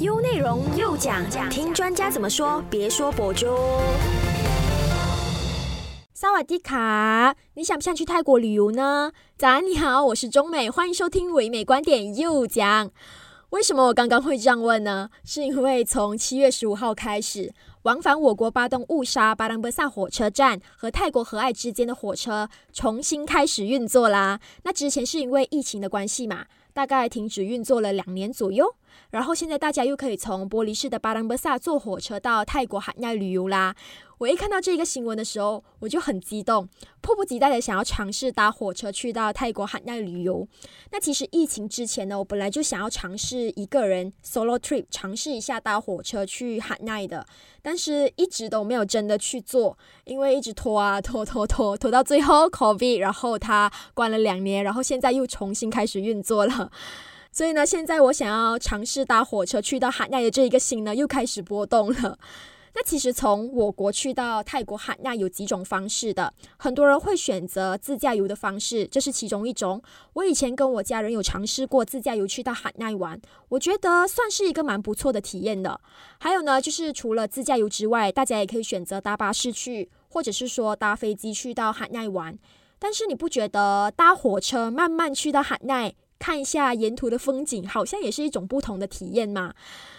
优内容又讲，听专家怎么说，别说博主。萨瓦迪卡，你想不想去泰国旅游呢？早安，你好，我是中美，欢迎收听唯美观点又讲。为什么我刚刚会这样问呢？是因为从七月十五号开始，往返我国巴东乌沙巴当波萨火车站和泰国和爱之间的火车重新开始运作啦。那之前是因为疫情的关系嘛，大概停止运作了两年左右。然后现在大家又可以从玻璃市的巴当巴萨坐火车到泰国海奈旅游啦。我一看到这个新闻的时候，我就很激动，迫不及待的想要尝试搭火车去到泰国海奈旅游。那其实疫情之前呢，我本来就想要尝试一个人 solo trip，尝试一下搭火车去海奈的，但是一直都没有真的去做，因为一直拖啊拖拖拖拖到最后 COVID，然后它关了两年，然后现在又重新开始运作了。所以呢，现在我想要尝试搭火车去到海奈的这一个心呢，又开始波动了。那其实从我国去到泰国海奈有几种方式的，很多人会选择自驾游的方式，这是其中一种。我以前跟我家人有尝试过自驾游去到海奈玩，我觉得算是一个蛮不错的体验的。还有呢，就是除了自驾游之外，大家也可以选择搭巴士去，或者是说搭飞机去到海奈玩。但是你不觉得搭火车慢慢去到海奈？看一下沿途的风景，好像也是一种不同的体验嘛。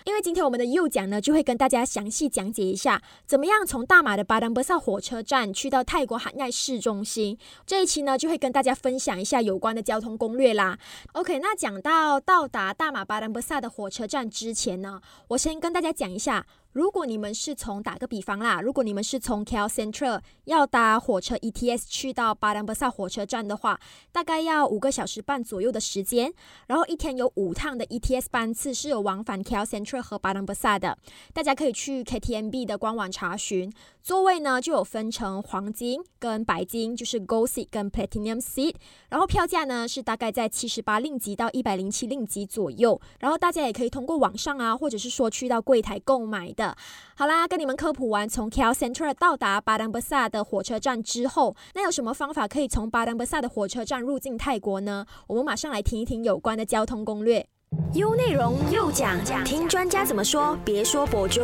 因为今天我们的右讲呢，就会跟大家详细讲解一下，怎么样从大马的巴丹巴萨火车站去到泰国海奈市中心。这一期呢，就会跟大家分享一下有关的交通攻略啦。OK，那讲到到达大马巴丹巴萨的火车站之前呢，我先跟大家讲一下。如果你们是从打个比方啦，如果你们是从 KL Central 要搭火车 ETS 去到巴丹巴萨火车站的话，大概要五个小时半左右的时间。然后一天有五趟的 ETS 班次是有往返 KL Central 和巴丹巴萨的，大家可以去 KTMB 的官网查询。座位呢就有分成黄金跟白金，就是 Gold Seat 跟 Platinum Seat。然后票价呢是大概在七十八令吉到一百零七令吉左右。然后大家也可以通过网上啊，或者是说去到柜台购买的。好啦，跟你们科普完从 KL Central 到达巴丹巴萨的火车站之后，那有什么方法可以从巴丹巴萨的火车站入境泰国呢？我们马上来听一听有关的交通攻略。优内容又讲，听专家怎么说，别说博主。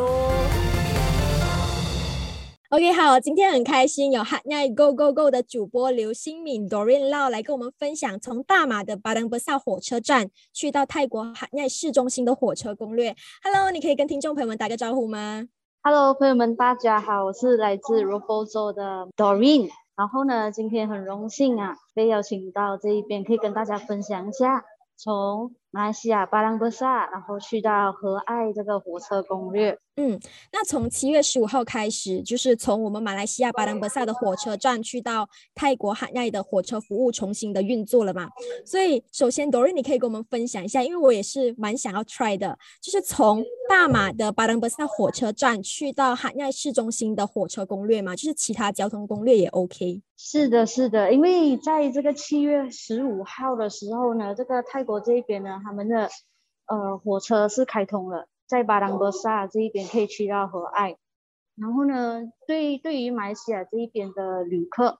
OK，好，今天很开心有 h a n Go Go Go 的主播刘新敏 Doreen Lau 来跟我们分享从大马的巴登巴萨火车站去到泰国 h a n 市中心的火车攻略。Hello，你可以跟听众朋友们打个招呼吗？Hello，朋友们，大家好，我是来自 r o b o z o 的 Doreen。然后呢，今天很荣幸啊，被邀请到这一边，可以跟大家分享一下从。马来西亚巴朗博萨，然后去到和爱这个火车攻略。嗯，那从七月十五号开始，就是从我们马来西亚巴朗博萨的火车站去到泰国海奈的火车服务重新的运作了嘛？所以，首先 Dory，你可以跟我们分享一下，因为我也是蛮想要 try 的，就是从大马的巴朗博萨火车站去到海奈市中心的火车攻略嘛？就是其他交通攻略也 OK。是的，是的，因为在这个七月十五号的时候呢，这个泰国这边呢。他们的呃火车是开通了，在巴朗博萨这一边可以去到和爱，然后呢，对对于马来西亚这一边的旅客，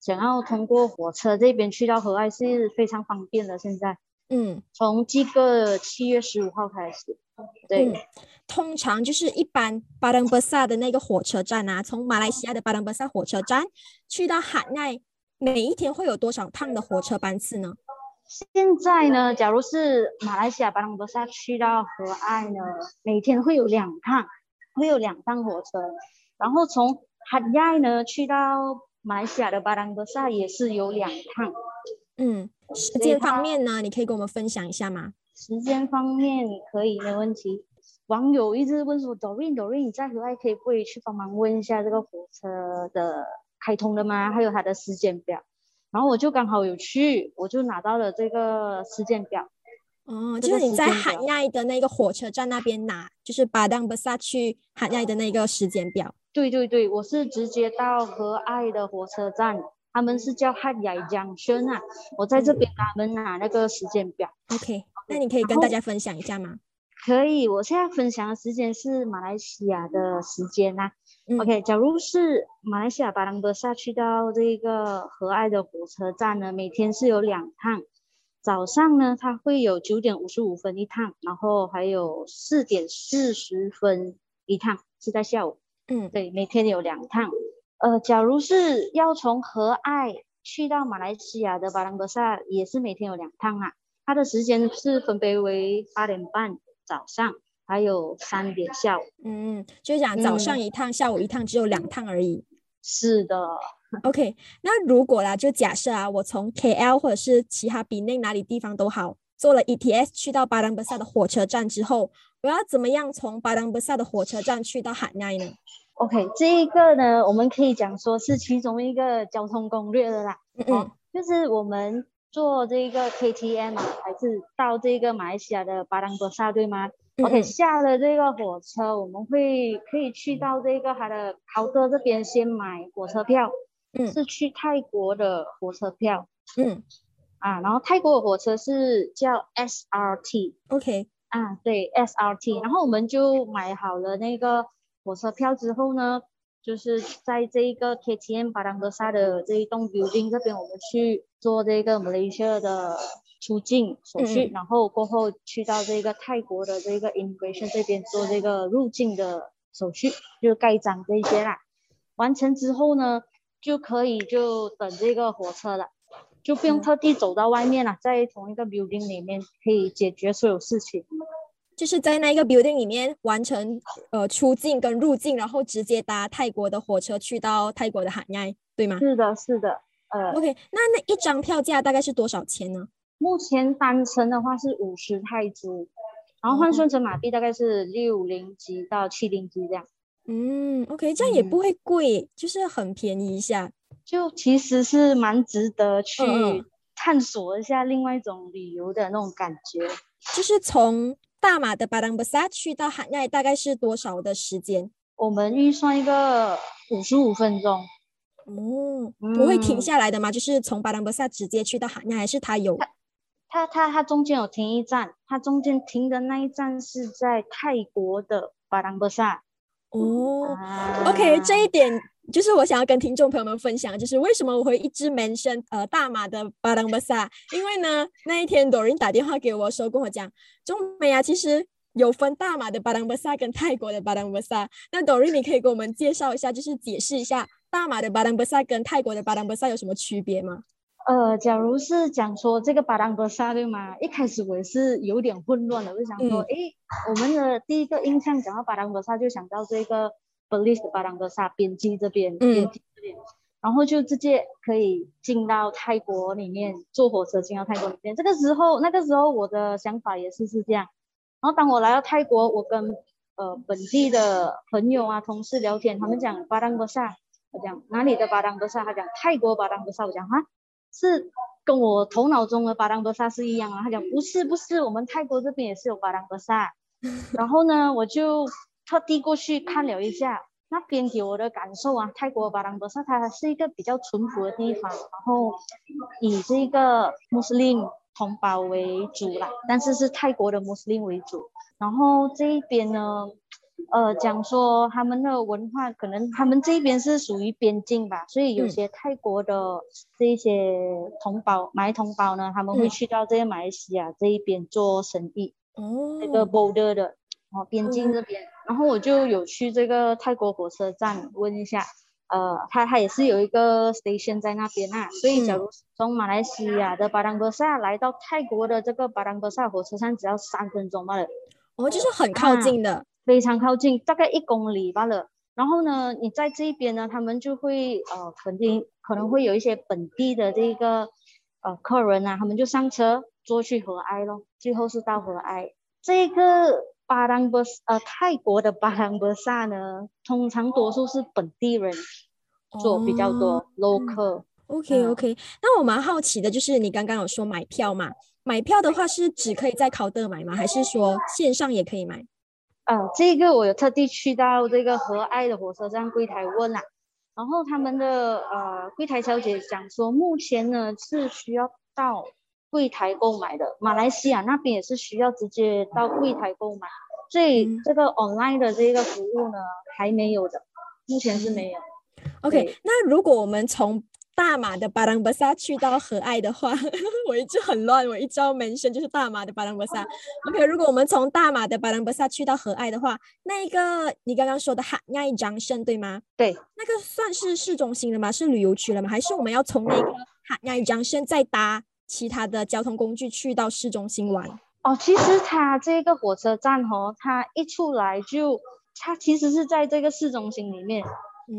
想要通过火车这边去到和爱是非常方便的。现在，嗯，从这个七月十五号开始，对，通常就是一般巴登巴萨的那个火车站啊，从马来西亚的巴登巴萨火车站去到海奈，每一天会有多少趟的火车班次呢？现在呢，假如是马来西亚巴朗博萨去到河岸呢，每天会有两趟，会有两趟火车。然后从哈亚呢去到马来西亚的巴朗博萨也是有两趟。嗯，时间方面呢，你可以跟我们分享一下吗？时间方面可以，没问题。网友一直问说，Doreen，Doreen，你在和爱可以不可以去帮忙问一下这个火车的开通了吗？还有它的时间表。然后我就刚好有去，我就拿到了这个时间表。哦，就是你在海亚的那个火车站那边拿，就是巴当巴萨去海亚的那个时间表。对对对，我是直接到和爱的火车站，他们是叫汉雅江轩啊。我在这边他们拿那个时间表。OK，那你可以跟大家分享一下吗？可以，我现在分享的时间是马来西亚的时间啊。OK，假如是马来西亚巴朗博萨去到这个和爱的火车站呢，每天是有两趟。早上呢，它会有九点五十五分一趟，然后还有四点四十分一趟，是在下午。嗯，对，每天有两趟。呃，假如是要从和爱去到马来西亚的巴朗格萨，也是每天有两趟啊。它的时间是分别为八点半早上，还有三点下午。嗯，就是讲早上一趟，下午一趟，只有两趟而已。是的。OK，那如果啦，就假设啊，我从 KL 或者是其他比内哪里地方都好，坐了 ETS 去到巴朗格萨的火车站之后，我要怎么样从巴朗格萨的火车站去到海奈呢？OK，这一个呢，我们可以讲说是其中一个交通攻略的啦。嗯嗯，就是我们坐这个 KTM 还是到这个马来西亚的巴朗格萨，对吗？OK，下了这个火车，我们会可以去到这个它的豪哥这边先买火车票。嗯，是去泰国的火车票。嗯，啊，然后泰国的火车是叫 SRT。OK，啊，对 SRT，然后我们就买好了那个。火车票之后呢，就是在这一个 KTM 巴当格萨的这一栋 building 这边，我们去做这个 Malaysia 的出境手续，然后过后去到这个泰国的这个 immigration 这边做这个入境的手续，就盖章这些啦。完成之后呢，就可以就等这个火车了，就不用特地走到外面了，在同一个 building 里面可以解决所有事情。就是在那一个 building 里面完成呃出境跟入境，然后直接搭泰国的火车去到泰国的海岸，对吗？是的，是的。呃，OK，那那一张票价大概是多少钱呢？目前单程的话是五十泰铢，然后换算成马币大概是六零几到七零几这样。嗯，OK，这样也不会贵，就是很便宜一下，就其实是蛮值得去探索一下另外一种旅游的那种感觉，就是从。大马的巴当布萨去到海奈大概是多少的时间？我们预算一个五十五分钟。哦，不会停下来的吗？就是从巴当布萨直接去到海奈，还是它有？它它它中间有停一站，它中间停的那一站是在泰国的巴当布萨。哦，OK，这一点。就是我想要跟听众朋友们分享，就是为什么我会一直 mention 呃大马的巴当巴萨，因为呢那一天 Doreen 打电话给我说跟我讲，中美啊其实有分大马的巴当巴萨跟泰国的巴当巴萨，那 Doreen 你可以给我们介绍一下，就是解释一下大马的巴当巴萨跟泰国的巴当巴萨有什么区别吗？呃，假如是讲说这个巴当格萨对吗？一开始我也是有点混乱的，我就想说，哎，我们的第一个印象讲到巴当格萨就想到这个。b e l i s 巴朗格萨边境这边，边境这边，然后就直接可以进到泰国里面，坐火车进到泰国里面。这个时候，那个时候我的想法也是是这样。然后当我来到泰国，我跟呃本地的朋友啊、同事聊天，他们讲巴当格萨，我讲哪里的巴当格萨，他讲泰国巴当格萨，我讲哈，是跟我头脑中的巴当格萨是一样啊。他讲不是不是，我们泰国这边也是有巴当格萨。然后呢，我就。特地过去看了一下，那边给我的感受啊，泰国巴当伯萨它是一个比较淳朴的地方，然后以这个穆斯林同胞为主啦，但是是泰国的穆斯林为主。然后这一边呢，呃，讲说他们的文化，可能他们这边是属于边境吧，所以有些泰国的这些同胞、马来同胞呢，他们会去到这个马来西亚这一边做生意，哦，这个 border 的。哦，边境这边，然后我就有去这个泰国火车站问一下，呃，他他也是有一个 station 在那边啊，所以假如从马来西亚的巴当格萨来到泰国的这个巴当格萨火车站，只要三分钟罢了，哦，就是很靠近的，非常靠近，大概一公里罢了。然后呢，你在这边呢，他们就会呃，肯定可能会有一些本地的这个呃客人啊，他们就上车坐去和埃咯，最后是到和埃这个。巴当伯呃，泰国的巴当伯萨呢，通常多数是本地人做比较多，local。OK OK，那我蛮好奇的，就是你刚刚有说买票嘛？买票的话是只可以在考德买吗？还是说线上也可以买？呃，这个我有特地去到这个和爱的火车站柜台问啦，然后他们的呃柜台小姐讲说，目前呢是需要到。柜台购买的，马来西亚那边也是需要直接到柜台购买，所以这个 online 的这个服务呢还没有的，目前是没有。OK，那如果我们从大马的巴朗巴萨去到和爱的话，我一直很乱，我一招门生就是大马的巴朗巴萨。OK，如果我们从大马的巴朗巴萨去到和爱的话，那一个你刚刚说的哈爱张胜对吗？对，那个算是市中心了吗？是旅游区了吗？还是我们要从那个哈爱张胜再搭其他的交通工具去到市中心玩？哦，其实它这个火车站哦，它一出来就，它其实是在这个市中心里面，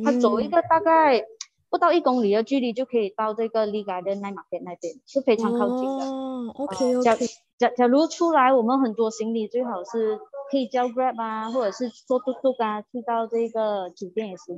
它走一个大概不到一公里的距离就可以到这个利嘎的奈马店那边，是非常靠近的。哦，OK OK。假假假如出来，我们很多行李最好是可以叫 Grab 啊，或者是坐嘟嘟啊，去到这个酒店也行。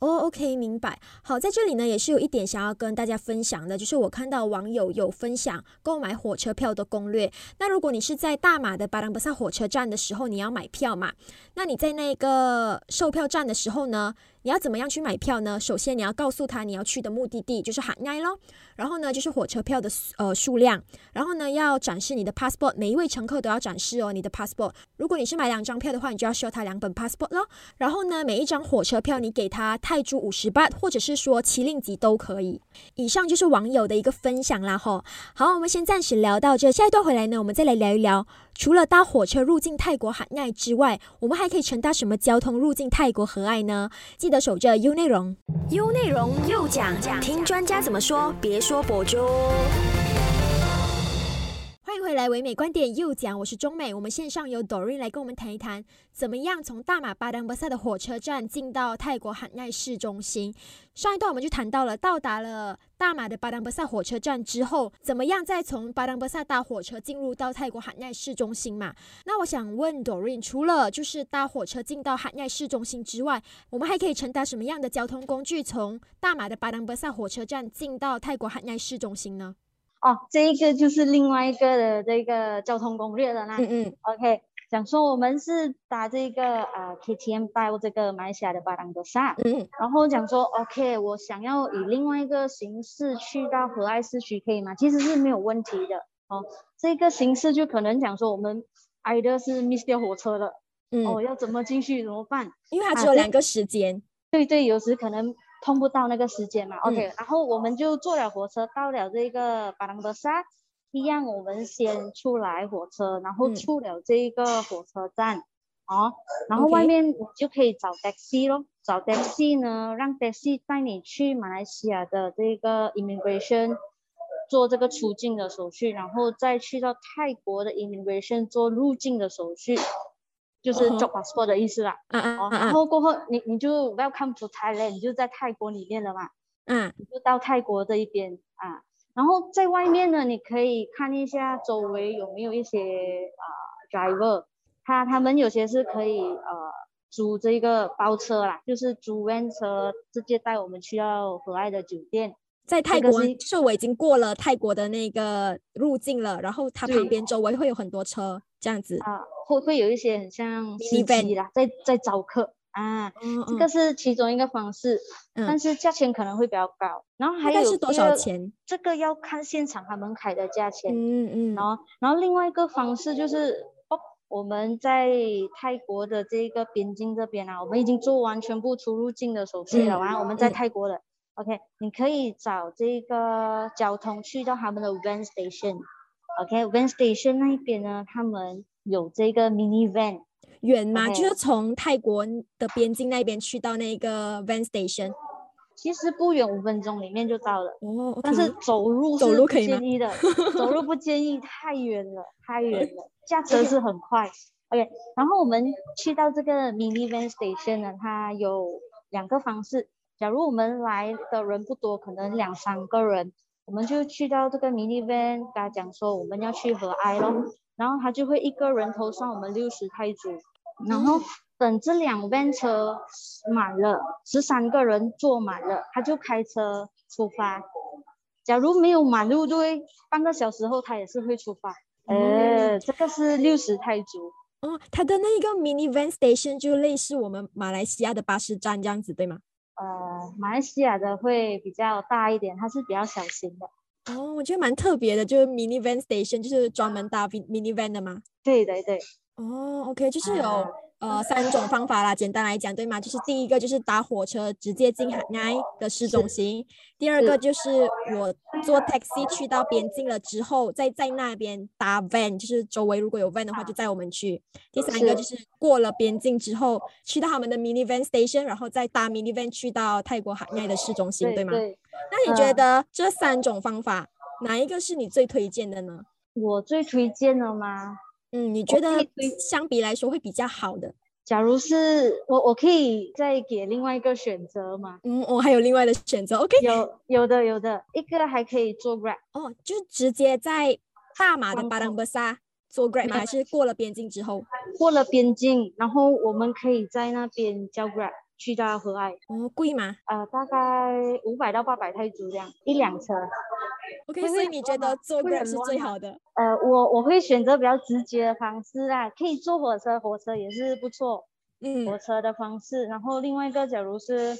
哦，OK，明白。好，在这里呢，也是有一点想要跟大家分享的，就是我看到网友有分享购买火车票的攻略。那如果你是在大马的巴朗巴萨火车站的时候，你要买票嘛？那你在那个售票站的时候呢？你要怎么样去买票呢？首先你要告诉他你要去的目的地就是海奈咯，然后呢就是火车票的呃数量，然后呢要展示你的 passport，每一位乘客都要展示哦你的 passport。如果你是买两张票的话，你就要收他两本 passport 咯。然后呢每一张火车票你给他泰铢五十八，或者是说七令吉都可以。以上就是网友的一个分享啦吼。好，我们先暂时聊到这，下一段回来呢，我们再来聊一聊。除了搭火车入境泰国海奈之外，我们还可以乘搭什么交通入境泰国和爱呢？记得守着 U 内容，U 内容又讲，听专家怎么说，别说博主。欢迎回来，唯美观点又讲，我是中美。我们线上有 Doreen 来跟我们谈一谈，怎么样从大马巴丹巴萨的火车站进到泰国海奈市中心。上一段我们就谈到了，到达了大马的巴丹巴萨火车站之后，怎么样再从巴丹巴萨搭火车进入到泰国海奈市中心嘛？那我想问 Doreen，除了就是搭火车进到海奈市中心之外，我们还可以乘搭什么样的交通工具从大马的巴丹巴萨火车站进到泰国海奈市中心呢？哦，这一个就是另外一个的这个交通攻略了啦。嗯嗯，OK，讲说我们是打这个啊 KTM 到这个马来西亚的巴当格萨。嗯，然后讲说 OK，我想要以另外一个形式去到和爱市区，可以吗？其实是没有问题的。哦，这个形式就可能讲说我们挨的是 miss 掉火车了。嗯，哦，要怎么进去怎么办？因为它只有两个时间。对对，有时可能。通不到那个时间嘛，OK，然后我们就坐了火车到了这个巴朗德萨，一样我们先出来火车，然后出了这个火车站，哦，然后外面你就可以找 taxi 咯，找 taxi 呢，让 taxi 带你去马来西亚的这个 immigration 做这个出境的手续，然后再去到泰国的 immigration 做入境的手续。就是做 passport 的意思啦，嗯嗯然后过后你你就 welcome to Thailand，你就在泰国里面了嘛，嗯，你就到泰国这一边啊，然后在外面呢，你可以看一下周围有没有一些啊 driver，他他们有些是可以呃租这个包车啦，就是租 van 车直接带我们去到和爱的酒店，在泰国就是我已经过了泰国的那个入境了，然后它旁边周围会有很多车这样子。啊。会会有一些很像司机啦，在在招客啊，这个是其中一个方式，但是价钱可能会比较高。然后还有是多少钱？这个要看现场他们开的价钱。嗯嗯。然后然后另外一个方式就是哦，我们在泰国的这个边境这边啊，我们已经做完全部出入境的手续了，完我们在泰国的，OK，你可以找这个交通去到他们的 van station，OK，van station 那一边呢，他们。有这个 mini van 远吗？就是从泰国的边境那边去到那个 van station，其实不远，五分钟里面就到了。哦，但是走路走路可以建议的，走路不建议，太远了，太远了。驾车是很快。OK，然后我们去到这个 mini van station 呢，它有两个方式。假如我们来的人不多，可能两三个人，我们就去到这个 mini van，跟他讲说我们要去和爱咯。然后他就会一个人头算我们六十泰铢，然后等这两班车满了，十三个人坐满了，他就开车出发。假如没有满路对，半个小时后他也是会出发。呃，这个是六十泰铢。哦，它的那个 mini van station 就类似我们马来西亚的巴士站这样子，对吗？呃，马来西亚的会比较大一点，它是比较小型的。哦，我觉得蛮特别的，就是 minivan station，就是专门搭 minivan 的吗？对对对。哦，OK，就是有呃三种方法啦，简单来讲，对吗？就是第一个就是搭火车直接进海南的市中心，第二个就是我坐 taxi 去到边境了之后，再在那边搭 van，就是周围如果有 van 的话就载我们去。第三个就是过了边境之后，去到他们的 mini van station，然后再搭 mini van 去到泰国海南的市中心，对吗？那你觉得这三种方法哪一个是你最推荐的呢？我最推荐的吗？嗯，你觉得相比来说会比较好的？假如是我，我可以再给另外一个选择吗？嗯，我还有另外的选择。OK，有有的有的，一个还可以做 Grab 哦，就直接在大马的巴当巴萨做 Grab 吗？还是过了边境之后？过了边境，然后我们可以在那边叫 Grab 去到和爱。哦，贵吗？呃，大概五百到八百泰铢这样一辆车。OK，所以你觉得坐 Grab 是最好的？呃，我我会选择比较直接的方式啊，可以坐火车，火车也是不错。嗯，火车的方式。然后另外一个，假如是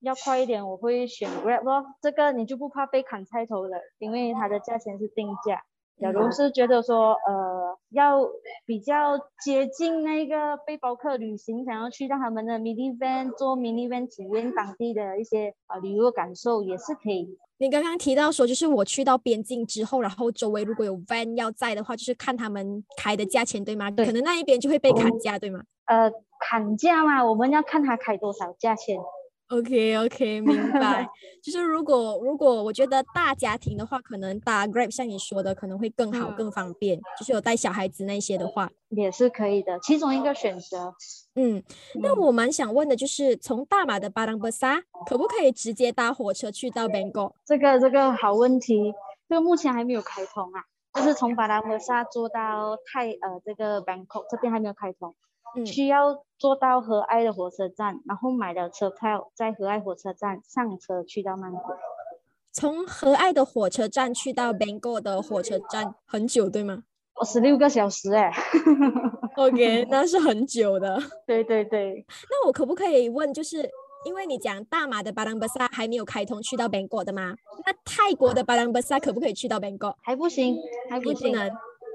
要快一点，我会选 Grab 咯。这个你就不怕被砍菜头了，因为它的价钱是定价。假如是觉得说，呃，要比较接近那个背包客旅行，想要去到他们的 mini van 做 mini van 体验当地的一些呃旅游感受，也是可以。你刚刚提到说，就是我去到边境之后，然后周围如果有 van 要在的话，就是看他们开的价钱，对吗？对。可能那一边就会被砍价，对吗？呃，砍价嘛，我们要看他开多少价钱。OK OK，明白。就是如果如果我觉得大家庭的话，可能搭 Grab 像你说的可能会更好更方便。就是有带小孩子那些的话，也是可以的，其中一个选择。嗯，那我蛮想问的就是，从大马的巴当巴萨可不可以直接搭火车去到 Bangkok？这个这个好问题，这个目前还没有开通啊。就是从巴当巴萨坐到泰呃这个 Bangkok 这边还没有开通。嗯需要坐到和爱的火车站，然后买了车票，在和爱火车站上车去到曼谷。从和爱的火车站去到 Bangkok 的火车站很久，对吗？哦，十六个小时哎。OK，那是很久的。对对对。那我可不可以问，就是因为你讲大马的巴当巴萨还没有开通去到 Bangkok 的吗？那泰国的巴当巴萨可不可以去到 Bangkok？还不行，还不行。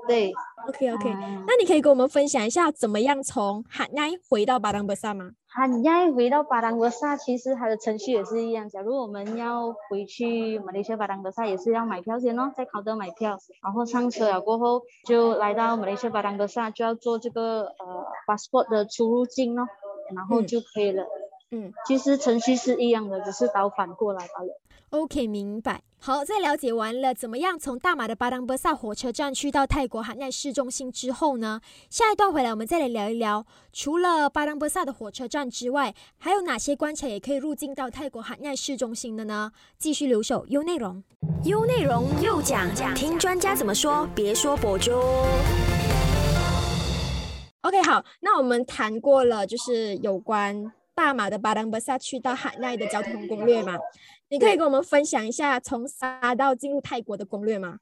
对，OK OK，那你可以跟我们分享一下怎么样从海奈回到巴当巴萨吗？海奈回到巴当巴萨，其实它的程序也是一样。假如我们要回去马来西亚巴当巴萨，也是要买票先咯，在考德买票，然后上车了过后，就来到马来西亚巴当巴萨，就要做这个呃 passport 的出入境咯，然后就可以了。嗯，其实程序是一样的，只是倒反过来罢了。OK，明白。好，在了解完了怎么样从大马的巴当巴萨火车站去到泰国海奈市中心之后呢，下一段回来我们再来聊一聊，除了巴当巴萨的火车站之外，还有哪些关卡也可以入境到泰国海奈市中心的呢？继续留守优内容，优内容又讲，听专家怎么说，别说博主。OK，好，那我们谈过了，就是有关大马的巴当巴萨去到海奈的交通攻略嘛。你可以跟我们分享一下从沙道进入泰国的攻略吗？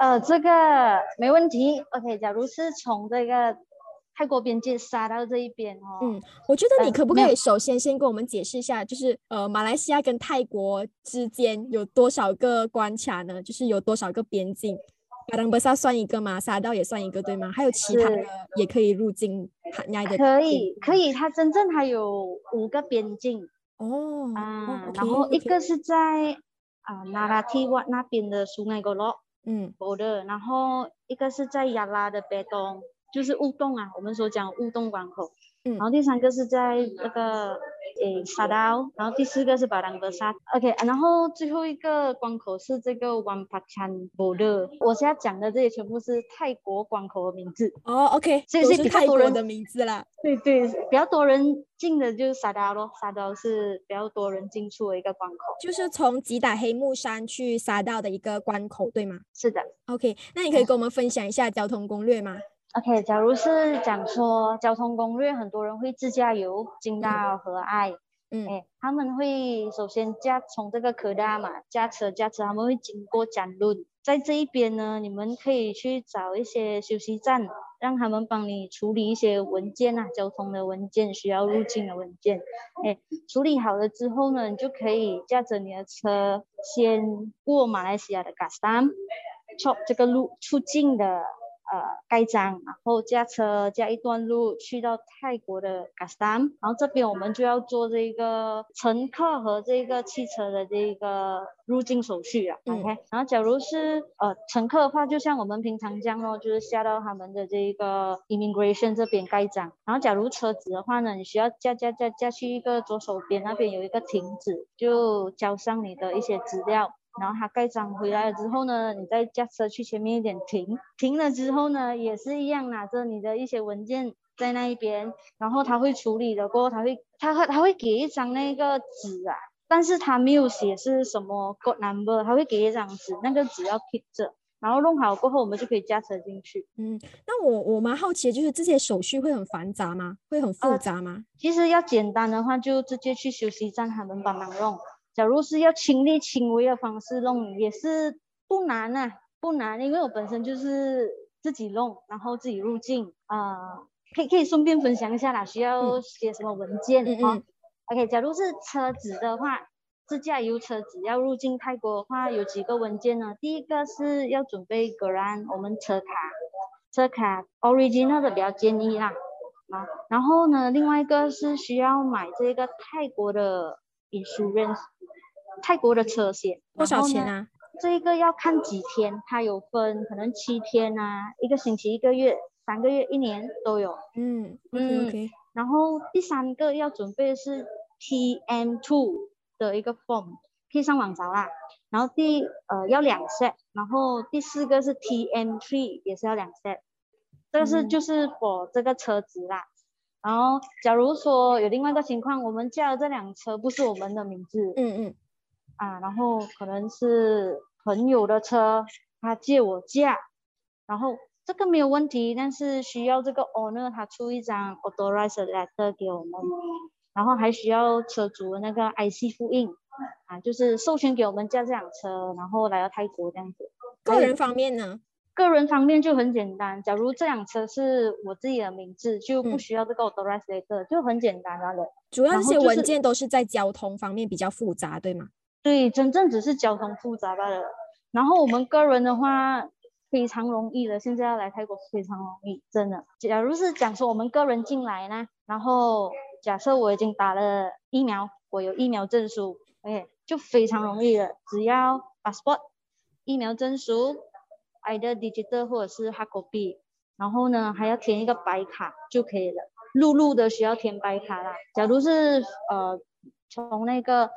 呃，这个没问题。OK，假如是从这个泰国边界沙到这一边哦。嗯，我觉得你可不可以首先先跟我们解释一下，就是呃，马来西亚跟泰国之间有多少个关卡呢？就是有多少个边境？巴当巴萨算一个吗？沙道也算一个对吗？还有其他的也可以入境海内的？可以，可以。它真正还有五个边境。哦，啊，然后一个是在啊那拉提瓦那边的苏奈格洛，嗯，border，然后一个是在亚拉的北东，就是乌洞啊，我们所讲乌洞关口，嗯，然后第三个是在那个。诶，沙岛，然后第四个是巴当格沙，OK，然后最后一个关口是这个 Wampachan Border。我现在讲的这些全部是泰国关口的名字。哦，OK，这是比较多人的名字啦。对对，比较多人进的就是沙岛咯，沙岛是比较多人进出的一个关口。就是从吉打黑木山去沙岛的一个关口，对吗？是的。OK，那你可以跟我们分享一下交通攻略吗？OK，假如是讲说交通攻略，很多人会自驾游进到和爱，嗯，哎，他们会首先驾从这个科大嘛驾车驾车，他们会经过展轮，在这一边呢，你们可以去找一些休息站，让他们帮你处理一些文件啊，交通的文件需要入境的文件，哎，处理好了之后呢，你就可以驾着你的车先过马来西亚的 Gastam，chop 这个路出境的。呃盖章，然后驾车驾一段路去到泰国的 Gastam，然后这边我们就要做这个乘客和这个汽车的这个入境手续了。OK，然后假如是呃乘客的话，就像我们平常这样咯，就是下到他们的这个 immigration 这边盖章。然后假如车子的话呢，你需要驾驾驾驾去一个左手边那边有一个亭子，就交上你的一些资料。然后他盖章回来了之后呢，你再驾车去前面一点停，停了之后呢，也是一样拿着你的一些文件在那一边，然后他会处理的过后，他会他会他会给一张那个纸啊，但是他没有写是什么 code number，他会给一张纸，那个纸要 keep 着，然后弄好过后，我们就可以驾车进去。嗯，那我我蛮好奇的就是这些手续会很繁杂吗？会很复杂吗？其实要简单的话，就直接去休息站，他们帮忙弄。假如是要亲力亲为的方式弄，也是不难啊，不难，因为我本身就是自己弄，然后自己入境啊，可以可以顺便分享一下啦，需要写什么文件啊？OK，假如是车子的话，自驾游车子要入境泰国的话，有几个文件呢？第一个是要准备格兰，我们车卡，车卡 original 的比较建议啦，啊，然后呢，另外一个是需要买这个泰国的 insurance。泰国的车险多少钱啊？这一个要看几天，它有分，可能七天啊，一个星期、一个月、三个月、一年都有。嗯嗯，OK。然后第三个要准备的是 TM Two 的一个 form，可以上网找啦。然后第呃要两 set，然后第四个是 TM Three 也是要两 set，这个是就是 for 这个车子啦。然后假如说有另外一个情况，我们驾的这辆车不是我们的名字，嗯嗯。啊，然后可能是朋友的车，他借我驾，然后这个没有问题，但是需要这个 owner 他出一张 authorized letter 给我们，然后还需要车主的那个 IC 复印，啊，就是授权给我们驾这辆车，然后来到泰国这样子。个人方面呢？个人方面就很简单，假如这辆车是我自己的名字，就不需要这个 authorized letter，就很简单了。主要这些文件都是在交通方面比较复杂，对吗？对，真正只是交通复杂罢了。然后我们个人的话，非常容易的。现在要来泰国非常容易，真的。假如是讲说我们个人进来呢，然后假设我已经打了疫苗，我有疫苗证书，OK，就非常容易了。只要 passport 疫苗证书，either digital 或者是 hard copy，然后呢还要填一个白卡就可以了。陆路的需要填白卡啦。假如是呃从那个。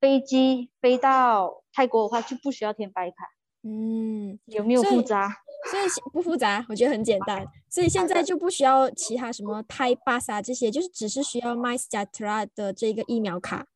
飞机飞到泰国的话就不需要填白卡，嗯，有没有复杂？所以不复杂，我觉得很简单。所以现在就不需要其他什么泰巴萨这些，就是只是需要 MyStatra 的这个疫苗卡。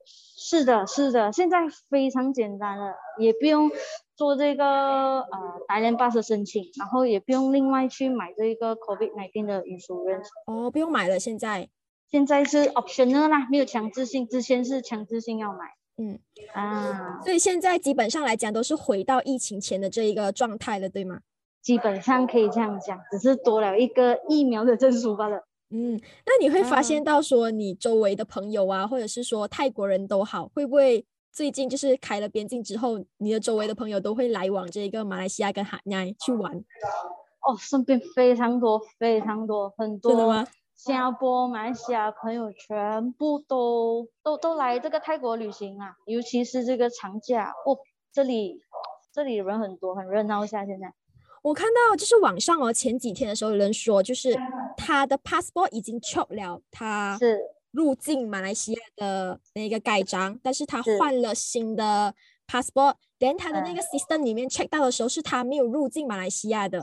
是的，是的，现在非常简单了，也不用做这个呃大连巴士申请，然后也不用另外去买这个 COVID nineteen 的运输人。哦，不用买了，现在现在是 optional 啦，没有强制性，之前是强制性要买。嗯啊，所以现在基本上来讲都是回到疫情前的这一个状态了，对吗？基本上可以这样讲，只是多了一个疫苗的证书罢了。嗯，那你会发现到说你周围的朋友啊，或者是说泰国人都好，会不会最近就是开了边境之后，你的周围的朋友都会来往这个马来西亚跟海南去玩？哦，身边非常多，非常多，很多。真的吗？新加坡、马来西亚朋友全部都都都来这个泰国旅行啊，尤其是这个长假哦，这里这里人很多，很热闹一。下现在我看到就是网上哦，前几天的时候有人说，就是他的 passport 已经 c h o p 了，他是入境马来西亚的那个盖章，但是他换了新的 passport，连他的那个 system 里面 check 到的时候是他没有入境马来西亚的，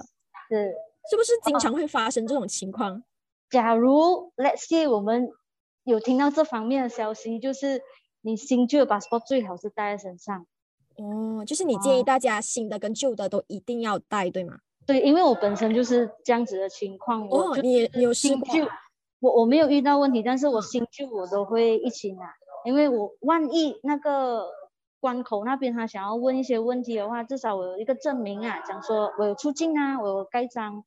是是不是经常会发生这种情况？假如 Let's say 我们有听到这方面的消息，就是你新旧的 passport 最好是带在身上。哦，就是你建议大家新的跟旧的都一定要带，对吗？对，因为我本身就是这样子的情况。哦，你你有新旧？我我没有遇到问题，但是我新旧我都会一起拿，因为我万一那个关口那边他想要问一些问题的话，至少我有一个证明啊，讲说我有出境啊，我有盖章。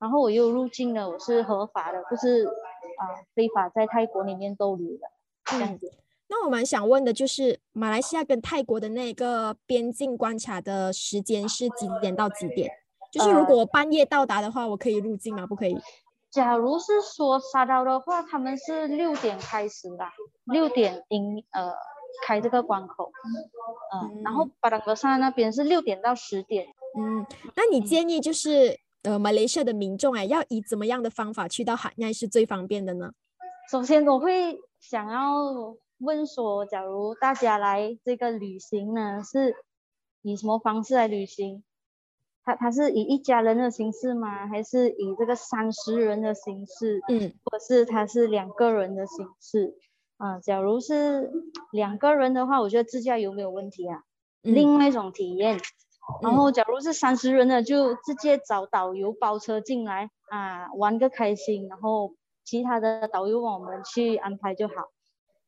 然后我又入境了，我是合法的，不是啊非法在泰国里面逗留的这样子。那我蛮想问的就是，马来西亚跟泰国的那个边境关卡的时间是几点到几点？就是如果半夜到达的话，我可以入境吗？不可以。假如是说沙刀的话，他们是六点开始的，六点营呃开这个关口，嗯，然后巴达格萨那边是六点到十点。嗯，那你建议就是呃马来西亚的民众哎，要以怎么样的方法去到海外是最方便的呢？首先我会想要问说，假如大家来这个旅行呢，是以什么方式来旅行？他他是以一家人的形式吗？还是以这个三十人的形式？嗯，或是他是两个人的形式？啊，假如是两个人的话，我觉得自驾游没有问题啊，另外一种体验。然后假如是三十人的，就直接找导游包车进来啊，玩个开心，然后其他的导游我们去安排就好。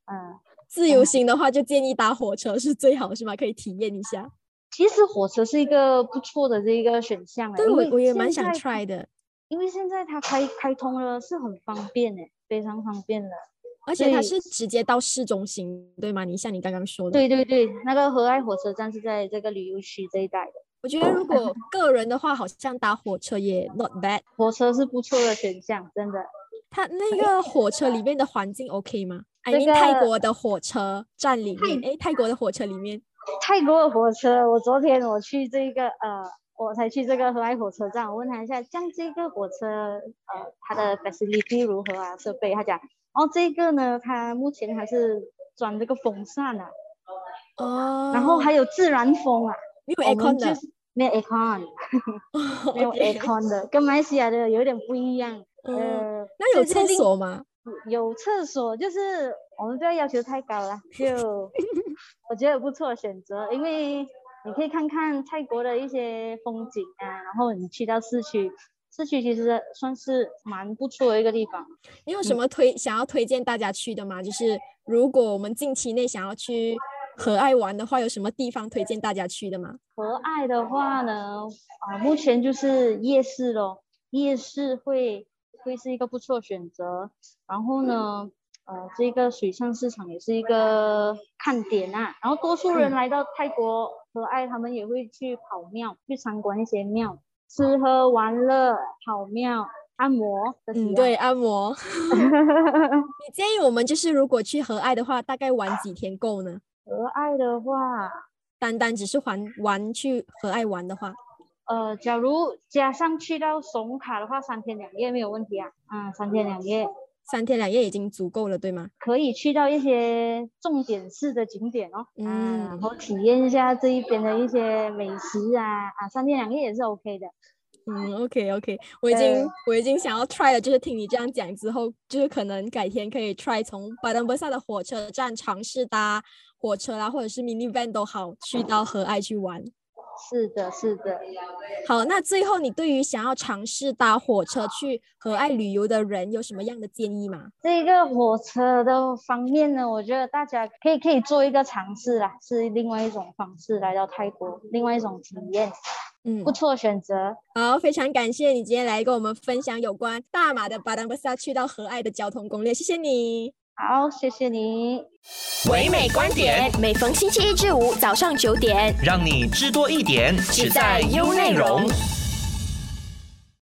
嗯，自由行的话就建议搭火车是最好，是吗？可以体验一下。其实火车是一个不错的这一个选项哎，对我我也蛮想 try 的，因为现在它开开通了，是很方便诶，非常方便的，而且它是直接到市中心，对吗？你像你刚刚说的，对对对，那个和爱火车站是在这个旅游区这一带的。我觉得如果 个人的话，好像搭火车也 not bad，火车是不错的选项，真的。它那个火车里面的环境 OK 吗？哎，泰国的火车站里面，哎，泰国的火车里面。泰国的火车，我昨天我去这个呃，我才去这个和爱火车站，我问他一下，像这个火车呃，它的 facility 如何啊？设备？他讲，哦，这个呢，它目前还是装这个风扇啊，哦，然后还有自然风啊，没有 aircon 的，没有 aircon，没有 aircon 的，跟马来西亚的有点不一样。呃，那有厕所吗？有厕所，就是我们不要要求太高了，就我觉得不错选择，因为你可以看看泰国的一些风景啊，然后你去到市区，市区其实算是蛮不错的一个地方。你有什么推想要推荐大家去的吗？就是如果我们近期内想要去和爱玩的话，有什么地方推荐大家去的吗？和爱的话呢，啊，目前就是夜市咯，夜市会。会是一个不错选择，然后呢，呃，这个水上市场也是一个看点啊。然后多数人来到泰国和爱，他们也会去跑庙，去参观一些庙，吃喝玩乐，跑庙，按摩。嗯，对，按摩。你建议我们就是如果去和爱的话，大概玩几天够呢？和爱的话，单单只是玩玩去和爱玩的话。呃，假如加上去到松卡的话，三天两夜没有问题啊。嗯，三天两夜，三天两夜已经足够了，对吗？可以去到一些重点式的景点哦，嗯，然后体验一下这一边的一些美食啊，啊，三天两夜也是 OK 的。嗯，OK OK，我已经我已经想要 try 了，就是听你这样讲之后，就是可能改天可以 try 从巴登博萨的火车站尝试搭火车啦，或者是 mini van 都好，去到和爱去玩。是的，是的。好，那最后你对于想要尝试搭火车去和爱旅游的人有什么样的建议吗？这个火车的方面呢，我觉得大家可以可以做一个尝试啦，是另外一种方式来到泰国，另外一种体验，嗯，不错选择。好，非常感谢你今天来跟我们分享有关大马的巴当巴萨去到和爱的交通攻略，谢谢你。好，谢谢你。唯美观点，每逢星期一至五早上九点，让你知多一点，只在优内容。